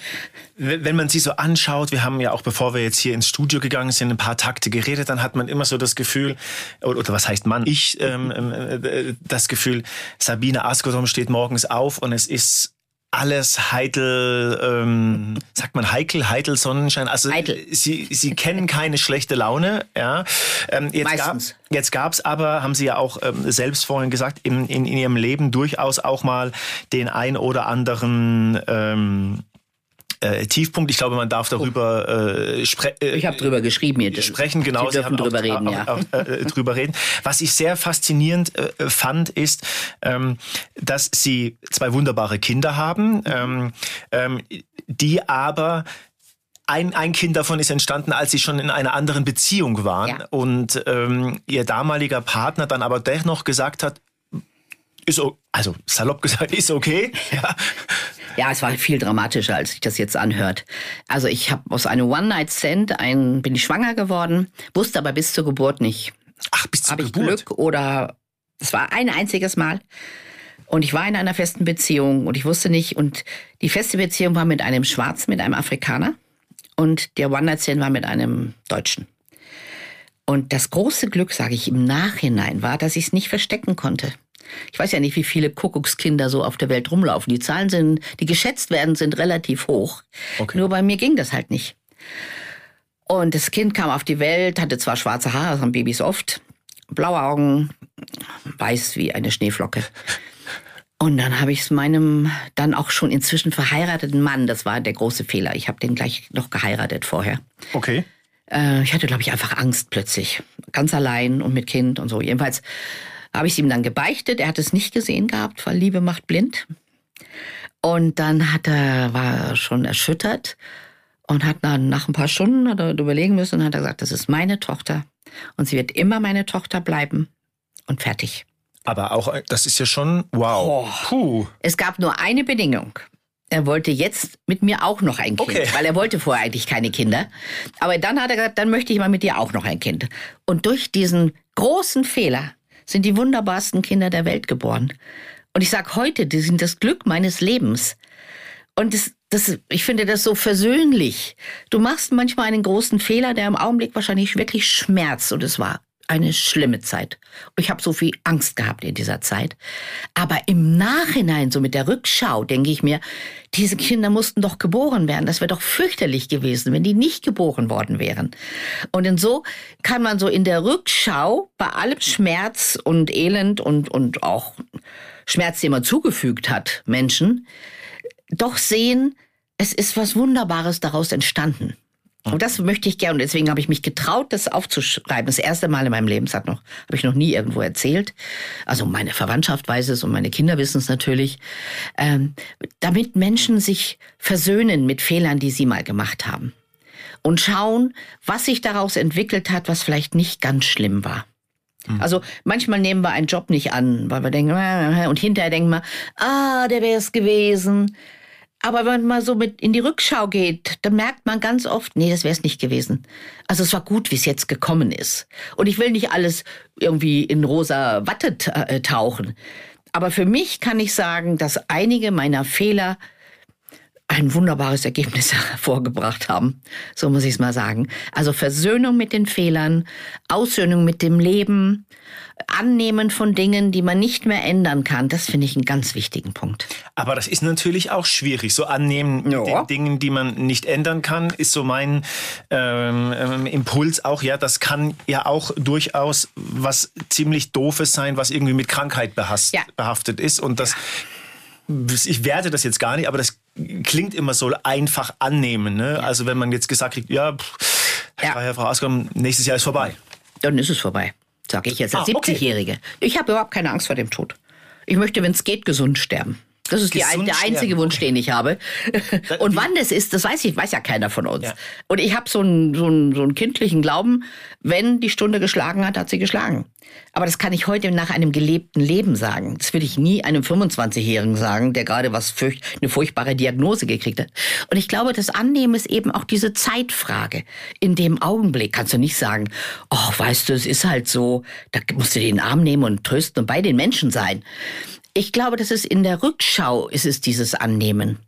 Speaker 2: Wenn man sie so anschaut, wir haben ja auch, bevor wir jetzt hier ins Studio gegangen sind, ein paar Takte geredet, dann hat man immer so das Gefühl, oder, oder was heißt man? Ich ähm, äh, das Gefühl, Sabine Askodom steht morgens auf und es ist alles heitel, ähm, sagt man heikel, heitel Sonnenschein. Also heitel. Sie, Sie kennen keine schlechte Laune. Ja. Ähm, jetzt Meistens. Gab, jetzt gab's aber, haben Sie ja auch ähm, selbst vorhin gesagt, in, in, in Ihrem Leben durchaus auch mal den ein oder anderen ähm, äh, Tiefpunkt. Ich glaube, man darf darüber äh, sprechen. Äh,
Speaker 3: ich habe drüber geschrieben.
Speaker 2: Hier. Sprechen, genau.
Speaker 3: Sie dürfen drüber auch, reden, ja.
Speaker 2: Auch, äh, drüber reden. Was ich sehr faszinierend äh, fand, ist, ähm, dass Sie zwei wunderbare Kinder haben, ähm, ähm, die aber ein, ein Kind davon ist entstanden, als sie schon in einer anderen Beziehung waren ja. und ähm, ihr damaliger Partner dann aber dennoch gesagt hat, ist also salopp gesagt, ist okay. [LAUGHS] Ja.
Speaker 3: Ja, es war viel dramatischer, als sich das jetzt anhört. Also ich habe aus einem One-Night-Stand bin ich schwanger geworden, wusste aber bis zur Geburt nicht.
Speaker 2: Ach, bis zur
Speaker 3: hab
Speaker 2: Geburt?
Speaker 3: ich Glück oder es war ein einziges Mal. Und ich war in einer festen Beziehung und ich wusste nicht. Und die feste Beziehung war mit einem Schwarzen, mit einem Afrikaner. Und der One-Night-Stand war mit einem Deutschen. Und das große Glück, sage ich im Nachhinein, war, dass ich es nicht verstecken konnte. Ich weiß ja nicht, wie viele Kuckuckskinder so auf der Welt rumlaufen. Die Zahlen sind, die geschätzt werden, sind relativ hoch. Okay. Nur bei mir ging das halt nicht. Und das Kind kam auf die Welt, hatte zwar schwarze Haare, das haben Babys oft, blaue Augen, weiß wie eine Schneeflocke. [LAUGHS] Und dann habe ich es meinem dann auch schon inzwischen verheirateten Mann, das war der große Fehler. Ich habe den gleich noch geheiratet vorher.
Speaker 2: Okay.
Speaker 3: Äh, ich hatte, glaube ich, einfach Angst plötzlich. Ganz allein und mit Kind und so. Jedenfalls habe ich es ihm dann gebeichtet. Er hat es nicht gesehen gehabt, weil Liebe macht blind. Und dann hat er, war er schon erschüttert und hat dann nach ein paar Stunden hat er überlegen müssen und hat er gesagt, das ist meine Tochter und sie wird immer meine Tochter bleiben und fertig.
Speaker 2: Aber auch, das ist ja schon, wow. Oh.
Speaker 3: Puh. Es gab nur eine Bedingung. er wollte jetzt mit mir auch noch ein Kind,
Speaker 2: Okay.
Speaker 3: weil er wollte vorher eigentlich keine Kinder. Aber dann hat er gesagt, dann möchte ich mal mit dir auch noch ein Kind. Und durch diesen großen Fehler sind die wunderbarsten Kinder der Welt geboren. Und ich sag heute, die sind das Glück meines Lebens. Und das, das, ich finde das so versöhnlich. Du machst manchmal einen großen Fehler, der im Augenblick wahrscheinlich wirklich schmerzt. Und es war eine schlimme Zeit. Ich habe so viel Angst gehabt in dieser Zeit. Aber im Nachhinein, so mit der Rückschau, denke ich mir, diese Kinder mussten doch geboren werden. Das wäre doch fürchterlich gewesen, wenn die nicht geboren worden wären. Und in so kann man so in der Rückschau bei allem Schmerz und Elend und, und auch Schmerz, den man zugefügt hat, Menschen, doch sehen, es ist was Wunderbares daraus entstanden. Und das möchte ich gerne. Und deswegen habe ich mich getraut, das aufzuschreiben. Das erste Mal in meinem Leben, das hat noch, habe ich noch nie irgendwo erzählt. Also meine Verwandtschaft weiß es und meine Kinder wissen es natürlich. Ähm, damit Menschen sich versöhnen mit Fehlern, die sie mal gemacht haben. Und schauen, was sich daraus entwickelt hat, was vielleicht nicht ganz schlimm war. Also manchmal nehmen wir einen Job nicht an, weil wir denken, äh, und hinterher denken wir, ah, der wäre es gewesen. Aber wenn man so mit in die Rückschau geht, dann merkt man ganz oft, nee, das wäre es nicht gewesen. Also es war gut, wie es jetzt gekommen ist. Und ich will nicht alles irgendwie in rosa Watte äh, tauchen. Aber für mich kann ich sagen, dass einige meiner Fehler ein wunderbares Ergebnis [LAUGHS] hervorgebracht haben. So muss ich es mal sagen. Also Versöhnung mit den Fehlern, Aussöhnung mit dem Leben, Annehmen von Dingen, die man nicht mehr ändern kann. Das finde ich einen ganz wichtigen Punkt.
Speaker 2: Aber das ist natürlich auch schwierig. So annehmen mit
Speaker 3: Ja.
Speaker 2: den Dingen, die man nicht ändern kann, ist so mein ähm, ähm, Impuls auch. Ja, das kann ja auch durchaus was ziemlich Doofes sein, was irgendwie mit Krankheit behast,
Speaker 3: Ja.
Speaker 2: behaftet ist. Und das, ich werte das jetzt gar nicht, aber das klingt immer so einfach annehmen. Ne? Also wenn man jetzt gesagt kriegt, ja, pff,
Speaker 3: Ja.
Speaker 2: Frau, Frau Askom, nächstes Jahr ist vorbei.
Speaker 3: Dann ist es vorbei, sage ich jetzt als
Speaker 2: Ah, okay.
Speaker 3: 70-Jährige. Ich habe überhaupt keine Angst vor dem Tod. Ich möchte, wenn es geht, gesund sterben. Das ist die, der einzige
Speaker 2: sterben,
Speaker 3: Wunsch, den ich habe. [LAUGHS] Und wann das ist, das weiß ich, weiß ja keiner von uns.
Speaker 2: Ja.
Speaker 3: Und ich habe so einen, so, einen, so einen kindlichen Glauben, wenn die Stunde geschlagen hat, hat sie geschlagen. Aber das kann ich heute nach einem gelebten Leben sagen. Das würde ich nie einem 25-Jährigen sagen, der gerade was fürcht, eine furchtbare Diagnose gekriegt hat. Und ich glaube, das Annehmen ist eben auch diese Zeitfrage. In dem Augenblick kannst du nicht sagen, oh, weißt du, es ist halt so, da musst du den Arm nehmen und trösten und bei den Menschen sein. Ich glaube, das ist in der Rückschau ist es dieses Annehmen.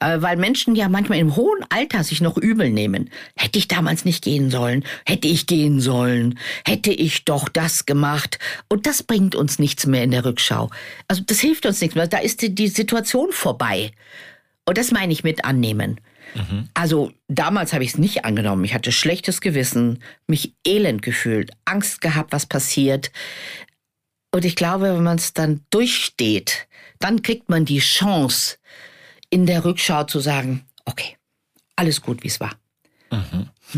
Speaker 3: Äh, weil Menschen ja manchmal im hohen Alter sich noch übel nehmen. Hätte ich damals nicht gehen sollen? Hätte ich gehen sollen? Hätte ich doch das gemacht? Und das bringt uns nichts mehr in der Rückschau. Also das hilft uns nichts mehr. Da ist die, die Situation vorbei. Und das meine ich mit annehmen. Also damals habe ich es nicht angenommen. Ich hatte schlechtes Gewissen, mich elend gefühlt, Angst gehabt, was passiert. Und ich glaube, wenn man es dann durchsteht, dann kriegt man die Chance, in der Rückschau zu sagen, okay, alles gut, wie es war.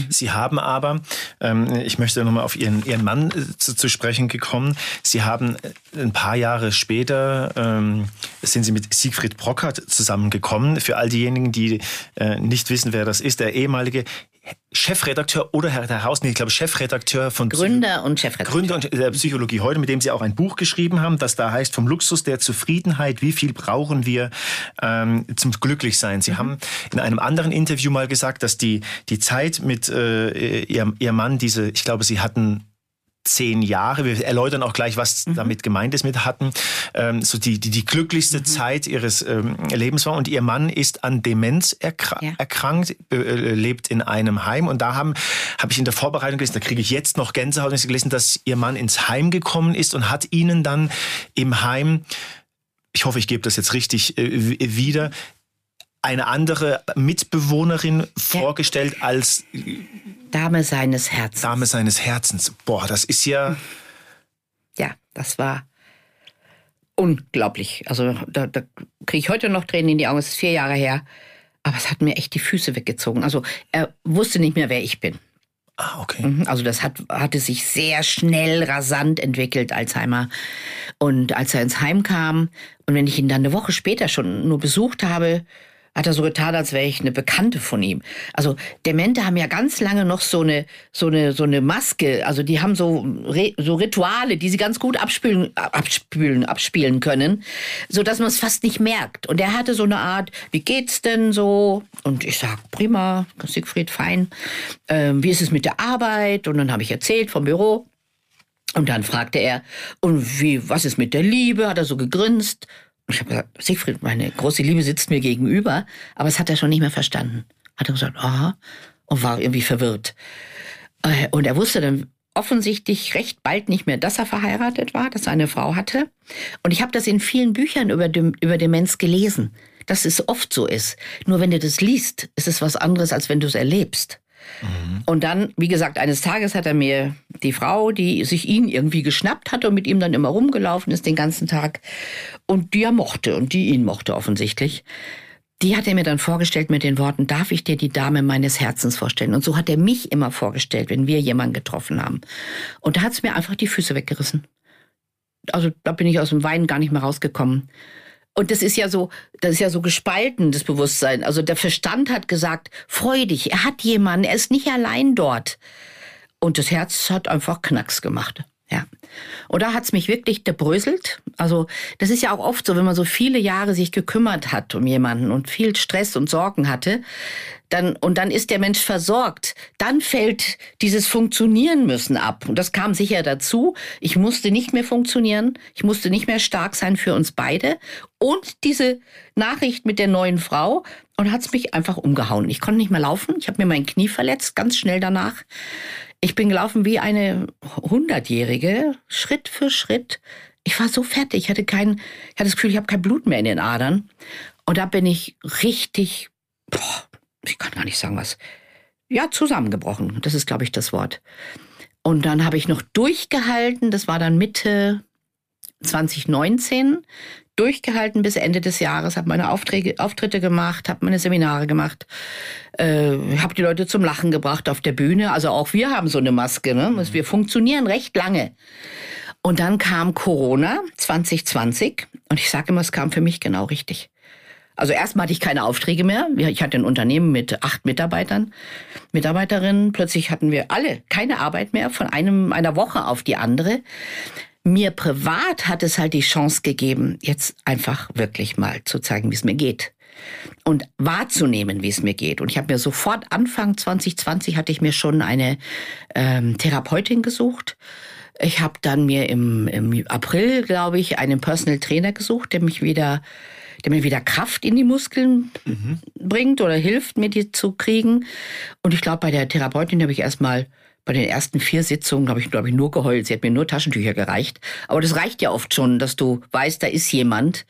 Speaker 2: Sie haben aber, ähm, ich möchte nochmal auf Ihren, Ihren Mann äh, zu, zu sprechen gekommen. Sie haben äh, ein paar Jahre später, ähm, sind Sie mit Siegfried Brockert zusammengekommen. Für all diejenigen, die äh, nicht wissen, wer das ist, der ehemalige Chefredakteur oder Herr Heraus, nee, ich glaube Chefredakteur von Psy-
Speaker 3: Gründer und Chefredakteur.
Speaker 2: Gründer und der Psychologie heute, mit dem Sie auch ein Buch geschrieben haben, das da heißt vom Luxus der Zufriedenheit, wie viel brauchen wir ähm, zum Glücklichsein. Sie haben in einem anderen Interview mal gesagt, dass die, die Zeit mit äh, ihr, ihr Mann, diese, ich glaube, Sie hatten zehn Jahre, wir erläutern auch gleich, was damit gemeint ist mit hatten, ähm, so die, die, die glücklichste Zeit ihres ähm, Lebens war. Und ihr Mann ist an Demenz erkra
Speaker 3: Ja.
Speaker 2: erkrankt, äh, lebt in einem Heim. Und da haben habe ich in der Vorbereitung gelesen, da kriege ich jetzt noch Gänsehaut, ich gelesen, dass ihr Mann ins Heim gekommen ist und hat ihnen dann im Heim, ich hoffe, ich gebe das jetzt richtig äh, wieder, eine andere Mitbewohnerin vorgestellt als
Speaker 3: Dame seines Herzens.
Speaker 2: Dame seines Herzens. Boah, das ist ja.
Speaker 3: Ja, das war unglaublich. Also da, da kriege ich heute noch Tränen in die Augen. Es ist vier Jahre her. Aber es hat mir echt die Füße weggezogen. Also er wusste nicht mehr, wer ich bin.
Speaker 2: Ah, okay.
Speaker 3: Mhm, Also das hat, hatte sich sehr schnell, rasant entwickelt, Alzheimer. Und als er ins Heim kam und wenn ich ihn dann eine Woche später schon nur besucht habe, hat er so getan, als wäre ich eine Bekannte von ihm. Also Demente haben ja ganz lange noch so eine so eine so eine Maske. Also die haben so so Rituale, die sie ganz gut abspülen abspülen abspielen können, so dass man es fast nicht merkt. Und er hatte so eine Art, wie geht's denn so? Und ich sag prima, Siegfried fein. Ähm, wie ist es mit der Arbeit? Und dann habe ich erzählt vom Büro. Und dann fragte er, und wie, was ist mit der Liebe? Hat er so gegrinst. Ich habe gesagt, Siegfried, meine große Liebe sitzt mir gegenüber, aber es hat er schon nicht mehr verstanden. Hat er gesagt, aha, und war irgendwie verwirrt. Äh, und er wusste dann offensichtlich recht bald nicht mehr, dass er verheiratet war, dass er eine Frau hatte. Und ich habe das in vielen Büchern über, Dem über Demenz gelesen, dass es oft so ist. Nur wenn du das liest, ist es was anderes, als wenn du es erlebst. Mhm. Und dann, wie gesagt, eines Tages hat er mir die Frau, die sich ihn irgendwie geschnappt hat und mit ihm dann immer rumgelaufen ist den ganzen Tag und die er mochte und die ihn mochte offensichtlich, die hat er mir dann vorgestellt mit den Worten, darf ich dir die Dame meines Herzens vorstellen? Und so hat er mich immer vorgestellt, wenn wir jemanden getroffen haben. Und da hat es mir einfach die Füße weggerissen. Also da bin ich aus dem Weinen gar nicht mehr rausgekommen. Und das ist ja so, das ist ja so gespalten, das Bewusstsein. Also der Verstand hat gesagt, freu dich, er hat jemanden, er ist nicht allein dort. Und das Herz hat einfach Knacks gemacht. Ja. Und da hat's mich wirklich gebröselt. Also das ist ja auch oft so, wenn man so viele Jahre sich gekümmert hat um jemanden und viel Stress und Sorgen hatte, dann, und dann ist der Mensch versorgt. Dann fällt dieses Funktionieren müssen ab. Und das kam sicher dazu. Ich musste nicht mehr funktionieren. Ich musste nicht mehr stark sein für uns beide. Und diese Nachricht mit der neuen Frau und hat's mich einfach umgehauen. Ich konnte nicht mehr laufen. Ich habe mir mein Knie verletzt, ganz schnell danach. Ich bin gelaufen wie eine Hundertjährige, Schritt für Schritt. Ich war so fertig. Ich hatte kein, ich hatte das Gefühl, ich habe kein Blut mehr in den Adern. Und da bin ich richtig, boah, ich kann gar nicht sagen was, ja, zusammengebrochen. Das ist, glaube ich, das Wort. Und dann habe ich noch durchgehalten. Das war dann Mitte 2019 durchgehalten bis Ende des Jahres, habe meine Aufträge, Auftritte gemacht, habe meine Seminare gemacht, äh, habe die Leute zum Lachen gebracht auf der Bühne. Also auch wir haben so eine Maske. Ne? Mhm. Wir funktionieren recht lange. Und dann kam Corona 2020 und ich sage immer, es kam für mich genau richtig. Also erstmal hatte ich keine Aufträge mehr. Ich hatte ein Unternehmen mit acht Mitarbeitern, Mitarbeiterinnen. Plötzlich hatten wir alle keine Arbeit mehr von einem, einer Woche auf die andere. Mir privat hat es halt die Chance gegeben, jetzt einfach wirklich mal zu zeigen, wie es mir geht und wahrzunehmen, wie es mir geht. Und ich habe mir sofort Anfang 2020 hatte ich mir schon eine ähm, Therapeutin gesucht. Ich habe dann mir im, im April, glaube ich, einen Personal Trainer gesucht, der mich wieder, der mir wieder Kraft in die Muskeln mhm. bringt oder hilft, mir die zu kriegen. Und ich glaube, bei der Therapeutin habe ich erstmal bei den ersten vier Sitzungen habe ich, glaube ich, nur geheult. Sie hat mir nur Taschentücher gereicht. Aber das reicht ja oft schon, dass du weißt, da ist jemand.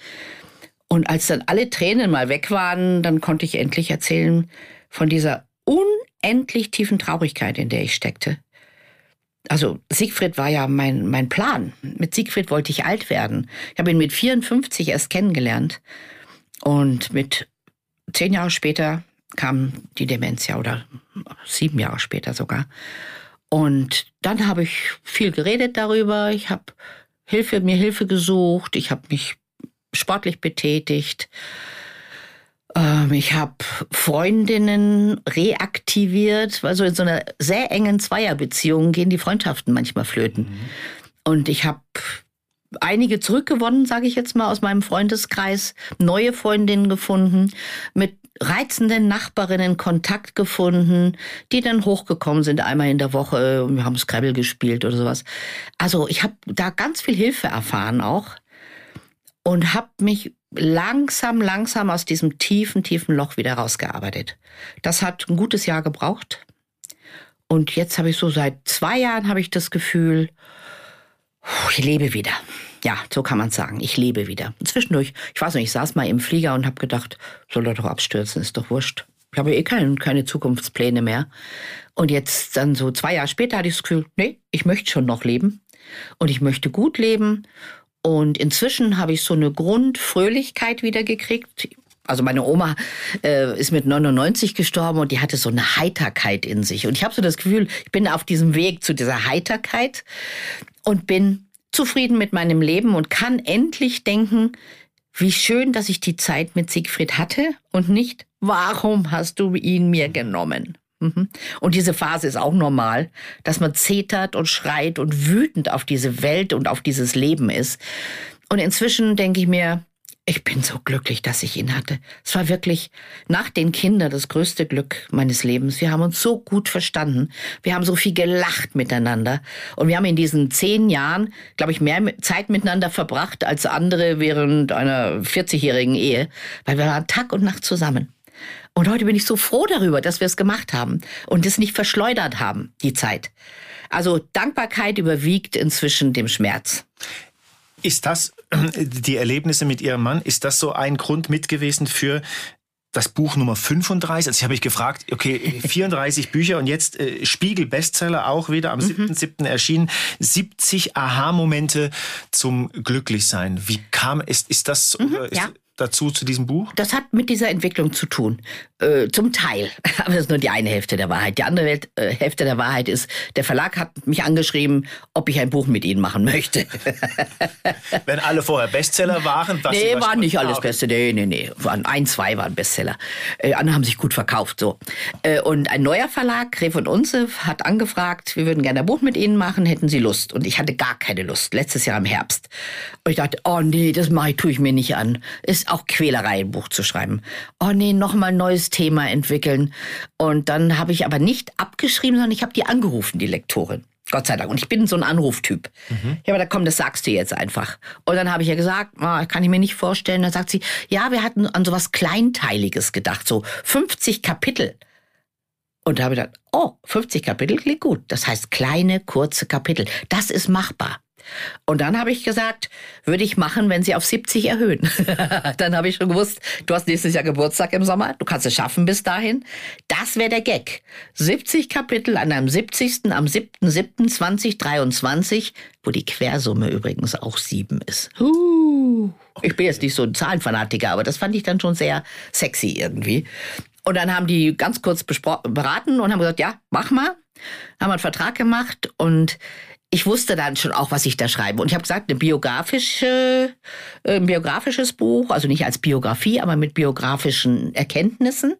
Speaker 3: Und als dann alle Tränen mal weg waren, dann konnte ich endlich erzählen von dieser unendlich tiefen Traurigkeit, in der ich steckte. Also Siegfried war ja mein, mein Plan. Mit Siegfried wollte ich alt werden. Ich habe ihn mit 54 erst kennengelernt. Und mit zehn Jahre später kam die Demenz ja oder sieben Jahre später sogar. Und dann habe ich viel geredet darüber. Ich habe Hilfe, mir Hilfe gesucht. Ich habe mich sportlich betätigt. Ähm, ich habe Freundinnen reaktiviert, weil so in so einer sehr engen Zweierbeziehung gehen die Freundschaften manchmal flöten. Mhm. Und ich habe einige zurückgewonnen, sage ich jetzt mal, aus meinem Freundeskreis, neue Freundinnen gefunden, mit reizenden Nachbarinnen Kontakt gefunden, die dann hochgekommen sind einmal in der Woche wir haben Scrabble gespielt oder sowas. Also ich habe da ganz viel Hilfe erfahren auch und habe mich langsam, langsam aus diesem tiefen, tiefen Loch wieder rausgearbeitet. Das hat ein gutes Jahr gebraucht. Und jetzt habe ich so seit zwei Jahren habe ich das Gefühl, ich lebe wieder. Ja, so kann man sagen. Ich lebe wieder. Zwischendurch, ich weiß nicht, ich saß mal im Flieger und habe gedacht, soll er doch abstürzen, ist doch wurscht. Ich habe eh keine, keine Zukunftspläne mehr. Und jetzt dann so zwei Jahre später hatte ich das Gefühl, nee, ich möchte schon noch leben. Und ich möchte gut leben. Und inzwischen habe ich so eine Grundfröhlichkeit wieder gekriegt. Also meine Oma äh, ist mit 99 gestorben und die hatte so eine Heiterkeit in sich. Und ich habe so das Gefühl, ich bin auf diesem Weg zu dieser Heiterkeit und bin zufrieden mit meinem Leben und kann endlich denken, wie schön, dass ich die Zeit mit Siegfried hatte und nicht, warum hast du ihn mir genommen? Mhm. Und diese Phase ist auch normal, dass man zetert und schreit und wütend auf diese Welt und auf dieses Leben ist. Und inzwischen denke ich mir, ich bin so glücklich, dass ich ihn hatte. Es war wirklich nach den Kindern das größte Glück meines Lebens. Wir haben uns so gut verstanden. Wir haben so viel gelacht miteinander. Und wir haben in diesen zehn Jahren, glaube ich, mehr Zeit miteinander verbracht als andere während einer 40-jährigen Ehe, weil wir waren Tag und Nacht zusammen. Und heute bin ich so froh darüber, dass wir es gemacht haben und es nicht verschleudert haben, die Zeit. Also Dankbarkeit überwiegt inzwischen dem Schmerz.
Speaker 2: Ist das [CLEARS THROAT] die Erlebnisse mit Ihrem Mann, ist das so ein Grund mit gewesen für das Buch Nummer 35. Also ich habe mich gefragt, okay, [LAUGHS] 34 Bücher und jetzt äh, Spiegel Bestseller auch wieder am 7.7. Mhm. erschienen. 70 Aha-Momente zum Glücklichsein. Wie kam es, ist das,
Speaker 3: mhm,
Speaker 2: ist, ja dazu zu diesem Buch?
Speaker 3: Das hat mit dieser Entwicklung zu tun. Äh, zum Teil. [LAUGHS] Aber das ist nur die eine Hälfte der Wahrheit. Die andere Welt, äh, Hälfte der Wahrheit ist, der Verlag hat mich angeschrieben, ob ich ein Buch mit ihnen machen möchte. [LAUGHS]
Speaker 2: Wenn alle vorher Bestseller waren?
Speaker 3: Was nee, waren nicht alles Bestseller. Nee, nee, nee. Waren ein, zwei waren Bestseller. Äh, andere haben sich gut verkauft. so. Äh, und ein neuer Verlag, Gref und Unze, hat angefragt, wir würden gerne ein Buch mit ihnen machen, hätten sie Lust. Und ich hatte gar keine Lust. Letztes Jahr im Herbst. Und ich dachte, oh nee, das mache ich, tue ich mir nicht an. Ist auch Quälerei, ein Buch zu schreiben. Oh nee, nochmal ein neues Thema entwickeln. Und dann habe ich aber nicht abgeschrieben, sondern ich habe die angerufen, die Lektorin. Gott sei Dank. Und ich bin so ein Anruftyp. Mhm. Ja, aber da komm, das sagst du jetzt einfach. Und dann habe ich ja gesagt, oh, kann ich mir nicht vorstellen. Dann sagt sie, ja, wir hatten an sowas Kleinteiliges gedacht, so 50 Kapitel. Und da habe ich gedacht, oh, 50 Kapitel klingt gut. Das heißt kleine, kurze Kapitel. Das ist machbar. Und dann habe ich gesagt, würde ich machen, wenn sie auf 70 erhöhen. [LAUGHS] dann habe ich schon gewusst, du hast nächstes Jahr Geburtstag im Sommer, du kannst es schaffen bis dahin. Das wäre der Gag. 70 Kapitel an einem 70. am 7.7.2023, wo die Quersumme übrigens auch 7 ist. Ich bin jetzt nicht so ein Zahlenfanatiker, aber das fand ich dann schon sehr sexy irgendwie. Und dann haben die ganz kurz beraten und haben gesagt, ja, mach mal. Haben einen Vertrag gemacht und ich wusste dann schon auch, was ich da schreibe. Und ich habe gesagt, eine biografische, äh, ein biografisches Buch, also nicht als Biografie, aber mit biografischen Erkenntnissen,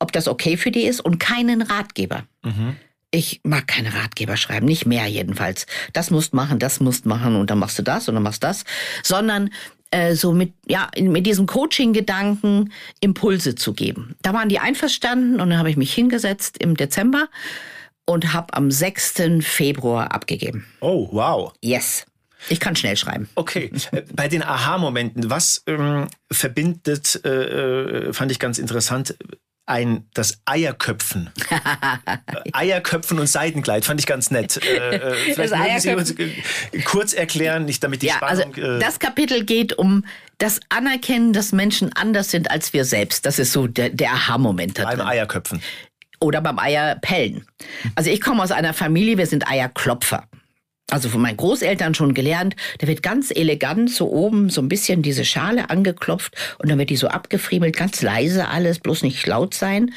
Speaker 3: ob das okay für die ist und keinen Ratgeber. Mhm. Ich mag keine Ratgeber schreiben, nicht mehr jedenfalls. Das musst machen, das musst machen und dann machst du das und dann machst du das, sondern äh, so mit ja mit diesem Coaching-Gedanken Impulse zu geben. Da waren die einverstanden und dann habe ich mich hingesetzt im Dezember und habe am 6. Februar abgegeben.
Speaker 2: Oh, wow.
Speaker 3: Yes. Ich kann schnell schreiben.
Speaker 2: Okay. Äh, bei den Aha-Momenten, was ähm, verbindet, äh, äh, fand ich ganz interessant, ein das Eierköpfen. [LAUGHS] Eierköpfen und Seidenkleid fand ich ganz nett. Äh, äh mögen Sie uns kurz erklären, nicht damit die ja, Spannung.
Speaker 3: Also das Kapitel geht um das Anerkennen, dass Menschen anders sind als wir selbst. Das ist so der, der Aha-Moment.
Speaker 2: Beim Eierköpfen
Speaker 3: oder beim Eierpellen. Also ich komme aus einer Familie, wir sind Eierklopfer. Also von meinen Großeltern schon gelernt, da wird ganz elegant so oben so ein bisschen diese Schale angeklopft und dann wird die so abgefriemelt, ganz leise alles, bloß nicht laut sein.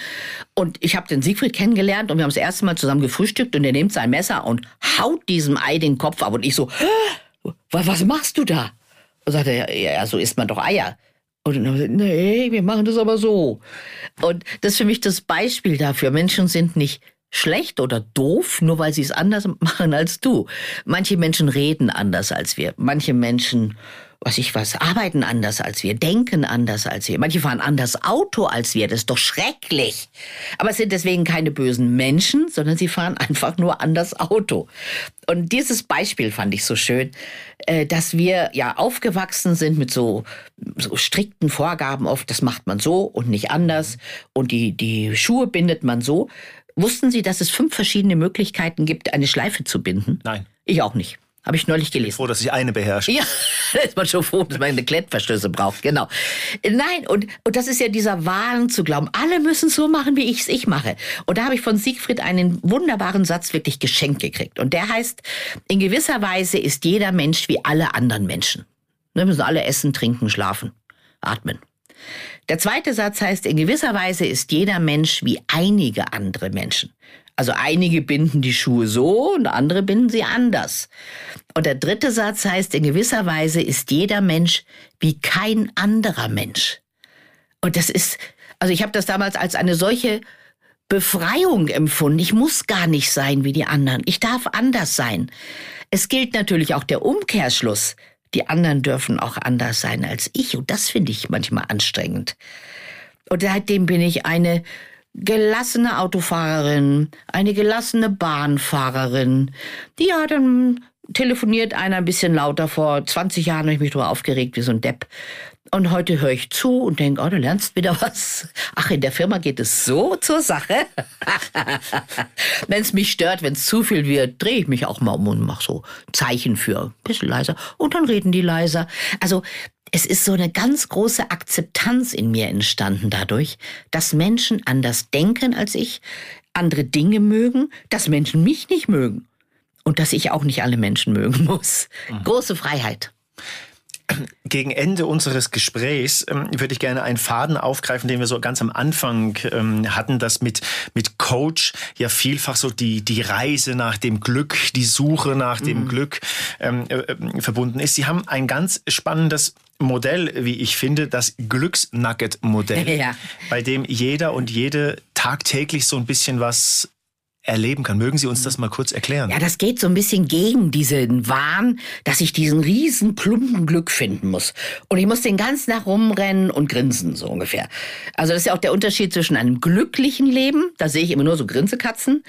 Speaker 3: Und ich habe den Siegfried kennengelernt und wir haben das erste Mal zusammen gefrühstückt und er nimmt sein Messer und haut diesem Ei den Kopf ab und ich so, was machst du da? Und sagt er, ja, so isst man doch Eier. Und dann haben sie, nee, wir machen das aber so. Und das ist für mich das Beispiel dafür. Menschen sind nicht schlecht oder doof, nur weil sie es anders [LAUGHS] machen als du. Manche Menschen reden anders als wir. Manche Menschen was ich was, arbeiten anders als wir, denken anders als wir. Manche fahren anders Auto als wir. Das ist doch schrecklich. Aber es sind deswegen keine bösen Menschen, sondern sie fahren [LAUGHS] einfach nur anders Auto. Und dieses Beispiel fand ich so schön, äh, dass wir ja aufgewachsen sind mit so, so strikten Vorgaben oft, das macht man so und nicht anders. Und die, die Schuhe bindet man so. Wussten Sie, dass es fünf verschiedene Möglichkeiten gibt, eine Schleife zu binden?
Speaker 2: Nein.
Speaker 3: Ich auch nicht. Habe ich neulich gelesen. Ich
Speaker 2: bin froh, dass ich eine beherrsche.
Speaker 3: Ja, [LAUGHS] da ist man schon froh, dass man eine Klettverstöße braucht. Genau. Nein, und, und das ist ja dieser Wahn zu glauben, alle müssen so machen, wie ich es ich mache. Und da habe ich von Siegfried einen wunderbaren Satz wirklich geschenkt gekriegt. Und der heißt, in gewisser Weise ist jeder Mensch wie alle anderen Menschen. Wir müssen alle essen, trinken, schlafen, atmen. Der zweite Satz heißt, in gewisser Weise ist jeder Mensch wie einige andere Menschen. Also einige binden die Schuhe so und andere binden sie anders. Und der dritte Satz heißt, in gewisser Weise ist jeder Mensch wie kein anderer Mensch. Und das ist, also ich habe das damals als eine solche Befreiung empfunden. Ich muss gar nicht sein wie die anderen. Ich darf anders sein. Es gilt natürlich auch der Umkehrschluss. Die anderen dürfen auch anders sein als ich. Und das finde ich manchmal anstrengend. Und seitdem bin ich eine gelassene Autofahrerin, eine gelassene Bahnfahrerin. Die hat dann telefoniert einer ein bisschen lauter. Vor 20 Jahren habe ich mich darüber aufgeregt wie so ein Depp. Und heute höre ich zu und denke, oh, du lernst wieder was. Ach, in der Firma geht es so zur Sache. [LAUGHS] wenn es mich stört, wenn es zu viel wird, drehe ich mich auch mal um und mache so Zeichen für ein bisschen leiser. Und dann reden die leiser. Also es ist so eine ganz große Akzeptanz in mir entstanden dadurch, dass Menschen anders denken als ich, andere Dinge mögen, dass Menschen mich nicht mögen und dass ich auch nicht alle Menschen mögen [LAUGHS] muss. Mhm. Große Freiheit.
Speaker 2: Gegen Ende unseres Gesprächs ähm, würde ich gerne einen Faden aufgreifen, den wir so ganz am Anfang ähm, hatten, dass mit, mit Coach ja vielfach so die, die Reise nach dem Glück, die Suche nach dem mhm. Glück ähm, äh, äh, verbunden ist. Sie haben ein ganz spannendes Modell, wie ich finde, das Glücksnugget-Modell, [LAUGHS] ja. bei dem jeder und jede tagtäglich so ein bisschen was erleben kann. Mögen Sie uns das mal kurz erklären?
Speaker 3: Ja, das geht so ein bisschen gegen diesen Wahn, dass ich diesen riesen Klumpen Glück finden muss. Und ich muss den ganzen Tag rumrennen und grinsen, so ungefähr. Also das ist ja auch der Unterschied zwischen einem glücklichen Leben, da sehe ich immer nur so Grinsekatzen,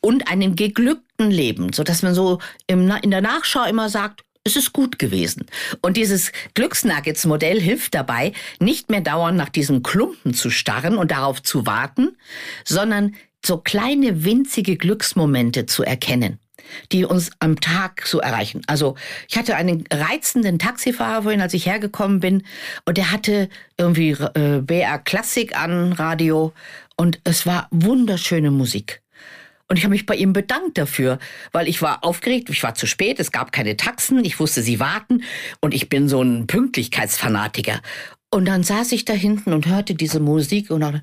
Speaker 3: und einem geglückten Leben, so dass man so im, in der Nachschau immer sagt, es ist gut gewesen. Und dieses Glücksnuggets-Modell hilft dabei, nicht mehr dauernd nach diesem Klumpen zu starren und darauf zu warten, sondern so kleine winzige Glücksmomente zu erkennen die uns am Tag so erreichen. Also ich hatte einen reizenden Taxifahrer vorhin, als ich hergekommen bin, und der hatte irgendwie äh, BR Klassik an Radio und es war wunderschöne Musik. Und ich habe mich bei ihm bedankt dafür, weil ich war aufgeregt, ich war zu spät, es gab keine Taxen, ich wusste, sie warten und ich bin so ein Pünktlichkeitsfanatiker. Und dann saß ich da hinten und hörte diese Musik und dachte,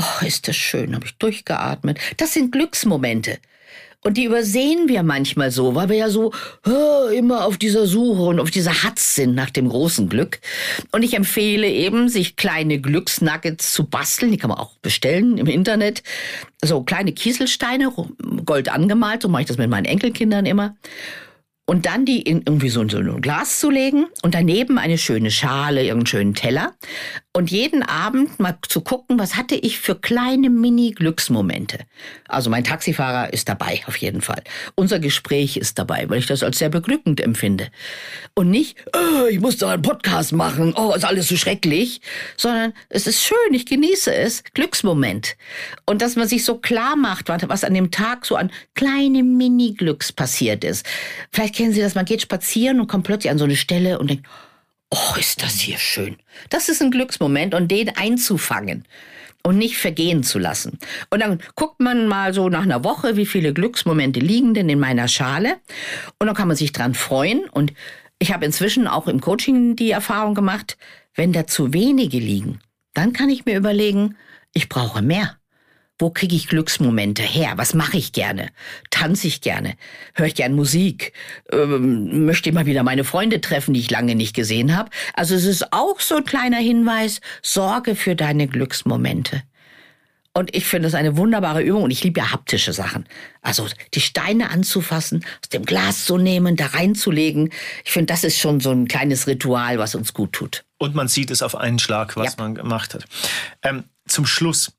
Speaker 3: Oh, ist das schön, habe ich durchgeatmet. Das sind Glücksmomente. Und die übersehen wir manchmal so, weil wir ja so immer auf dieser Suche und auf dieser Hatz sind nach dem großen Glück. Und ich empfehle eben, sich kleine Glücksnuggets zu basteln. Die kann man auch bestellen im Internet. So kleine Kieselsteine, gold angemalt. So mache ich das mit meinen Enkelkindern immer und dann die in irgendwie so ein Glas zu legen und daneben eine schöne Schale, irgendeinen schönen Teller und jeden Abend mal zu gucken, was hatte ich für kleine Mini-Glücksmomente. Also mein Taxifahrer ist dabei, auf jeden Fall. Unser Gespräch ist dabei, weil ich das als sehr beglückend empfinde. Und nicht, oh, ich muss da einen Podcast machen, oh, ist alles so schrecklich, sondern es ist schön, ich genieße es, Glücksmoment. Und dass man sich so klar macht, was an dem Tag so an kleine Mini-Glücks passiert ist. Vielleicht kennen Sie das, man geht spazieren und kommt plötzlich an so eine Stelle und denkt, oh, ist das hier schön. Das ist ein Glücksmoment und den einzufangen und nicht vergehen zu lassen. Und dann guckt man mal so nach einer Woche, wie viele Glücksmomente liegen denn in meiner Schale und dann kann man sich dran freuen und ich habe inzwischen auch im Coaching die Erfahrung gemacht, wenn da zu wenige liegen, dann kann ich mir überlegen, ich brauche mehr. Wo kriege ich Glücksmomente her? Was mache ich gerne? Tanze ich gerne? Höre ich gern Musik? Ähm, möchte ich mal wieder meine Freunde treffen, die ich lange nicht gesehen habe? Also es ist auch so ein kleiner Hinweis, sorge für deine Glücksmomente. Und ich finde es eine wunderbare Übung und ich liebe ja haptische Sachen. Also die Steine anzufassen, aus dem Glas zu nehmen, da reinzulegen. Ich finde, das ist schon so ein kleines Ritual, was uns gut tut.
Speaker 2: Und man sieht es auf einen Schlag, was ja. man gemacht hat. Ähm, zum Schluss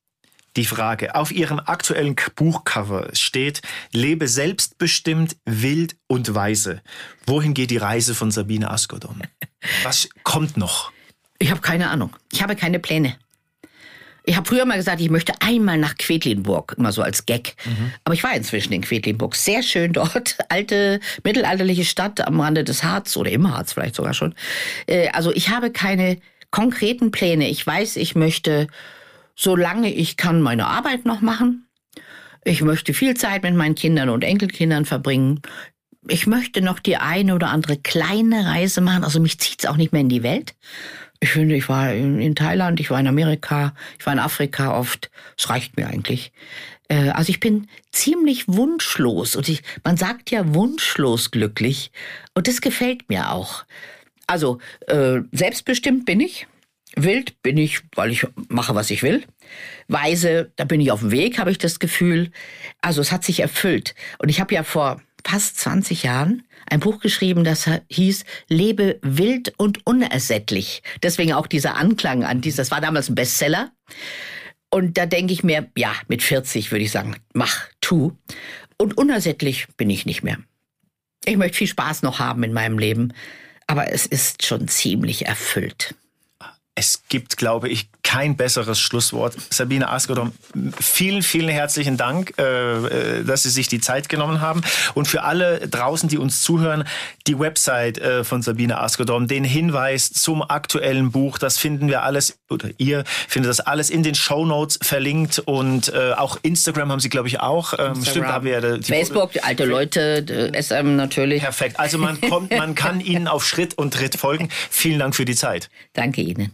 Speaker 2: die Frage. Auf Ihrem aktuellen Buchcover steht, lebe selbstbestimmt, wild und weise. Wohin geht die Reise von Sabine Askodom? [LAUGHS] Was kommt noch?
Speaker 3: Ich habe keine Ahnung. Ich habe keine Pläne. Ich habe früher mal gesagt, ich möchte einmal nach Quedlinburg, immer so als Gag. Mhm. Aber ich war inzwischen in Quedlinburg. Sehr schön dort. [LAUGHS] Alte, mittelalterliche Stadt am Rande des Harz oder im Harz vielleicht sogar schon. Äh, also ich habe keine konkreten Pläne. Ich weiß, ich möchte solange ich kann, meine Arbeit noch machen. Ich möchte viel Zeit mit meinen Kindern und Enkelkindern verbringen. Ich möchte noch die eine oder andere kleine Reise machen. Also mich zieht es auch nicht mehr in die Welt. Ich finde, ich war in, Thailand, ich war in Amerika, ich war in Afrika oft. Es reicht mir eigentlich. Äh, also ich bin ziemlich wunschlos und ich, man sagt ja wunschlos glücklich und das gefällt mir auch. Also äh, selbstbestimmt bin ich, wild bin ich, weil ich mache, was ich will. Weise, da bin ich auf dem Weg, habe ich das Gefühl. Also es hat sich erfüllt. Und ich habe ja vor fast 20 Jahren ein Buch geschrieben, das hieß Lebe wild und unersättlich. Deswegen auch dieser Anklang an dieses, das war damals ein Bestseller. Und da denke ich mir, ja, mit 40 würde ich sagen, mach, tu. Und unersättlich bin ich nicht mehr. Ich möchte viel Spaß noch haben in meinem Leben, aber es ist schon ziemlich erfüllt.
Speaker 2: Es gibt, glaube ich, kein besseres Schlusswort. Sabine Askodom, vielen, vielen herzlichen Dank, äh, äh, dass Sie sich die Zeit genommen haben. Und für alle draußen, die uns zuhören, die Website äh, von Sabine Askodom, den Hinweis zum aktuellen Buch, das finden wir alles, oder ihr findet das alles in den Show Notes verlinkt. Und auch Instagram haben Sie, glaube ich, auch.
Speaker 3: Ähm, stimmt, da wir die Facebook, die alte Leute, SM natürlich.
Speaker 2: Perfekt. Also man kommt, man kann [LAUGHS] Ihnen auf Schritt und Tritt folgen. Vielen Dank für die Zeit.
Speaker 3: Danke Ihnen.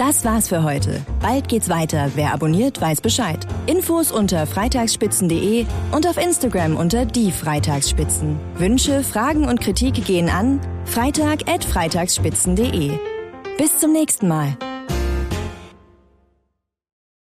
Speaker 1: Das war's für heute. Bald geht's weiter. Wer abonniert, weiß Bescheid. Infos unter freitagsspitzen.de und auf Instagram unter die Freitagsspitzen. Wünsche, Fragen und Kritik gehen an freitag@freitagsspitzen.de. Bis zum nächsten Mal.